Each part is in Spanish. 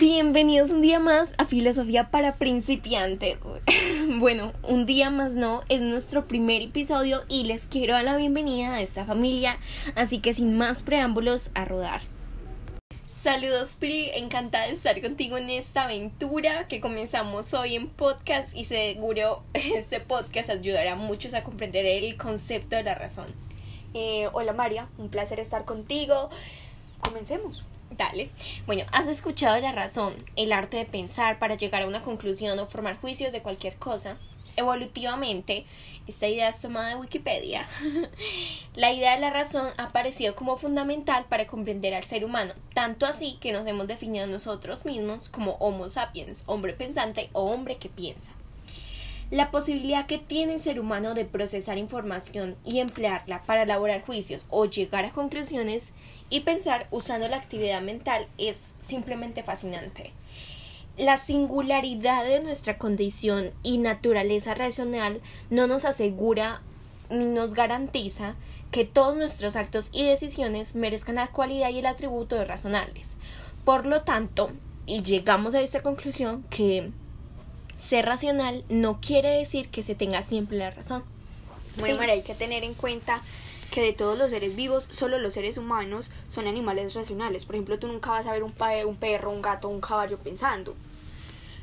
Bienvenidos un día más a Filosofía para principiantes. bueno, un día más no, es nuestro primer episodio y les quiero dar la bienvenida a esta familia, así que sin más preámbulos, a rodar. Saludos Pri, encantada de estar contigo en esta aventura que comenzamos hoy en podcast y seguro este podcast ayudará a muchos a comprender el concepto de la razón. Eh, hola María, un placer estar contigo. Comencemos. Dale. Bueno, has escuchado la razón, el arte de pensar para llegar a una conclusión o formar juicios de cualquier cosa. Evolutivamente, esta idea es tomada de Wikipedia. la idea de la razón ha aparecido como fundamental para comprender al ser humano, tanto así que nos hemos definido nosotros mismos como Homo sapiens, hombre pensante o hombre que piensa. La posibilidad que tiene el ser humano de procesar información y emplearla para elaborar juicios o llegar a conclusiones y pensar usando la actividad mental es simplemente fascinante. La singularidad de nuestra condición y naturaleza racional no nos asegura ni nos garantiza que todos nuestros actos y decisiones merezcan la cualidad y el atributo de razonables. Por lo tanto, y llegamos a esta conclusión que ser racional no quiere decir que se tenga siempre la razón. Bueno, María, hay que tener en cuenta que de todos los seres vivos, solo los seres humanos son animales racionales. Por ejemplo, tú nunca vas a ver un, un perro, un gato, un caballo pensando.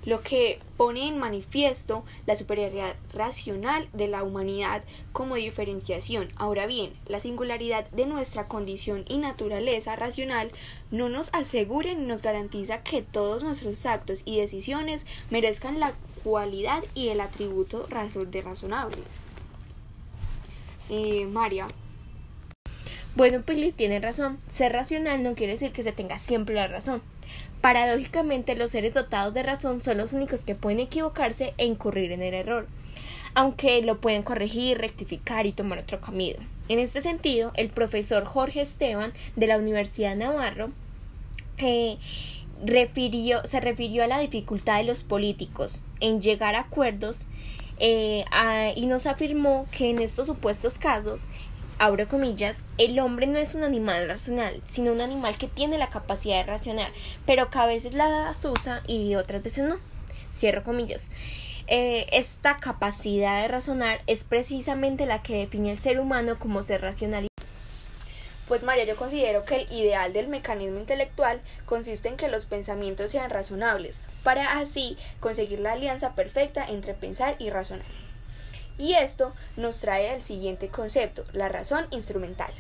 Lo que pone en manifiesto la superioridad racional de la humanidad como diferenciación. Ahora bien, la singularidad de nuestra condición y naturaleza racional no nos asegura ni nos garantiza que todos nuestros actos y decisiones merezcan la cualidad y el atributo de razonables. Eh, María, bueno, Pili tiene razón. Ser racional no quiere decir que se tenga siempre la razón. Paradójicamente, los seres dotados de razón son los únicos que pueden equivocarse e incurrir en el error, aunque lo pueden corregir, rectificar y tomar otro camino. En este sentido, el profesor Jorge Esteban de la Universidad Navarro eh, refirió, se refirió a la dificultad de los políticos en llegar a acuerdos eh, y nos afirmó que en estos supuestos casos abro comillas, el hombre no es un animal racional, sino un animal que tiene la capacidad de racionar, pero que a veces la usa y otras veces no. Cierro comillas. Eh, esta capacidad de razonar es precisamente la que define al ser humano como ser racional. Pues María, yo considero que el ideal del mecanismo intelectual consiste en que los pensamientos sean razonables, para así conseguir la alianza perfecta entre pensar y razonar. Y esto nos trae al siguiente concepto, la razón instrumental.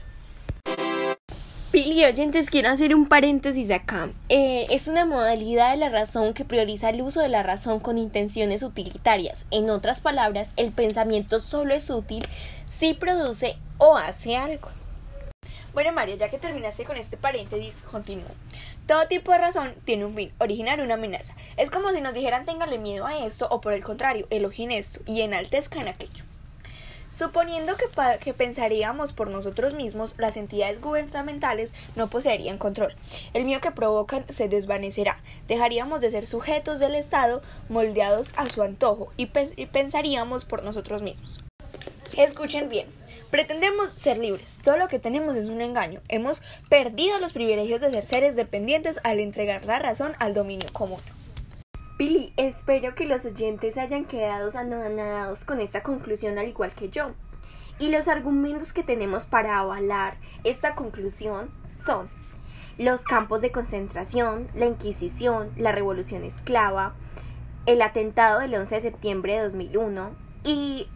Pili, oyentes, quiero hacer un paréntesis acá. Eh, es una modalidad de la razón que prioriza el uso de la razón con intenciones utilitarias. En otras palabras, el pensamiento solo es útil si produce o hace algo. Bueno, María, ya que terminaste con este paréntesis, continúo. Todo tipo de razón tiene un fin, originar una amenaza. Es como si nos dijeran téngale miedo a esto o por el contrario, elogien esto y enaltezcan aquello. Suponiendo que, que, pensaríamos por nosotros mismos, las entidades gubernamentales no poseerían control. El miedo que provocan se desvanecerá. Dejaríamos de ser sujetos del Estado moldeados a su antojo y pensaríamos por nosotros mismos. Escuchen bien. Pretendemos ser libres. Todo lo que tenemos es un engaño. Hemos perdido los privilegios de ser seres dependientes al entregar la razón al dominio común. Billy, espero que los oyentes hayan quedado anonadados con esta conclusión al igual que yo. Y los argumentos que tenemos para avalar esta conclusión son los campos de concentración, la Inquisición, la Revolución Esclava, el atentado del 11 de septiembre de 2001 y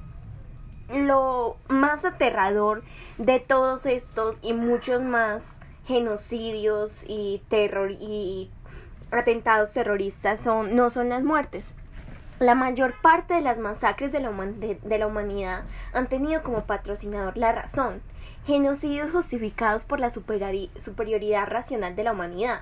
lo más aterrador de todos estos y muchos más genocidios y terror y atentados terroristas son no son las muertes. La mayor parte de las masacres de la, de la humanidad han tenido como patrocinador la razón, genocidios justificados por la superioridad racional de la humanidad.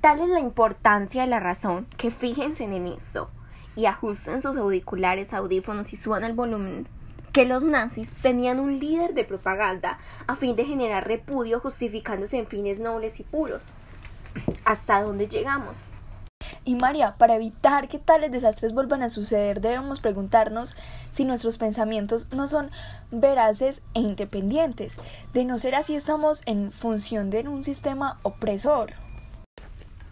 Tal es la importancia de la razón que fíjense en esto y ajusten sus auriculares, audífonos y suban el volumen que los nazis tenían un líder de propaganda a fin de generar repudio justificándose en fines nobles y puros. ¿Hasta dónde llegamos? Y María, para evitar que tales desastres vuelvan a suceder, debemos preguntarnos si nuestros pensamientos no son veraces e independientes. De no ser así, estamos en función de un sistema opresor.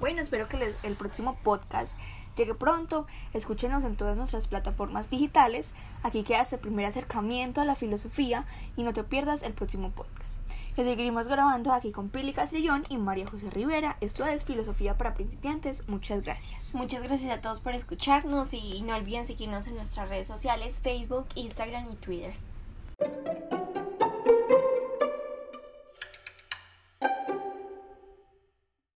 Bueno, espero que el próximo podcast llegue pronto. Escúchenos en todas nuestras plataformas digitales. Aquí queda este primer acercamiento a la filosofía y no te pierdas el próximo podcast. Que seguiremos grabando aquí con Pili Castrillón y María José Rivera. Esto es Filosofía para Principiantes. Muchas gracias. Muchas gracias a todos por escucharnos y no olviden seguirnos en nuestras redes sociales, Facebook, Instagram y Twitter.